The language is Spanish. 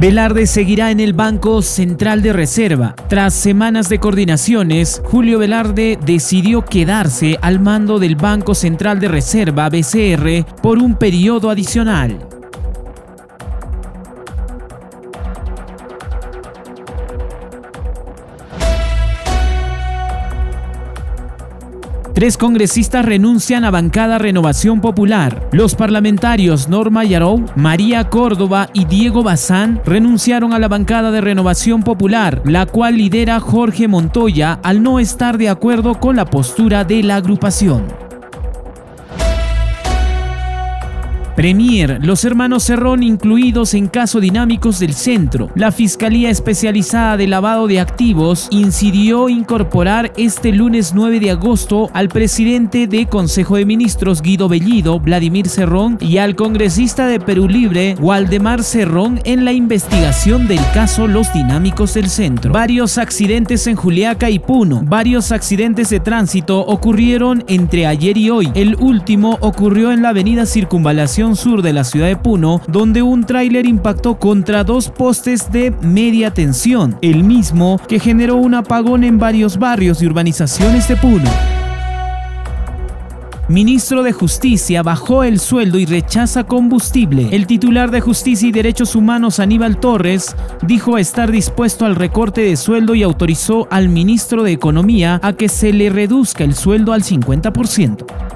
Velarde seguirá en el Banco Central de Reserva. Tras semanas de coordinaciones, Julio Velarde decidió quedarse al mando del Banco Central de Reserva BCR por un periodo adicional. Tres congresistas renuncian a bancada Renovación Popular. Los parlamentarios Norma Yarou, María Córdoba y Diego Bazán renunciaron a la bancada de Renovación Popular, la cual lidera Jorge Montoya al no estar de acuerdo con la postura de la agrupación. Premier, los hermanos Cerrón incluidos en caso dinámicos del centro. La Fiscalía Especializada de Lavado de Activos incidió incorporar este lunes 9 de agosto al presidente de Consejo de Ministros Guido Bellido, Vladimir Cerrón, y al congresista de Perú Libre, Waldemar Cerrón, en la investigación del caso Los Dinámicos del Centro. Varios accidentes en Juliaca y Puno, varios accidentes de tránsito ocurrieron entre ayer y hoy. El último ocurrió en la avenida Circunvalación sur de la ciudad de Puno, donde un tráiler impactó contra dos postes de media tensión, el mismo que generó un apagón en varios barrios y urbanizaciones de Puno. Ministro de Justicia bajó el sueldo y rechaza combustible. El titular de Justicia y Derechos Humanos Aníbal Torres dijo estar dispuesto al recorte de sueldo y autorizó al ministro de Economía a que se le reduzca el sueldo al 50%.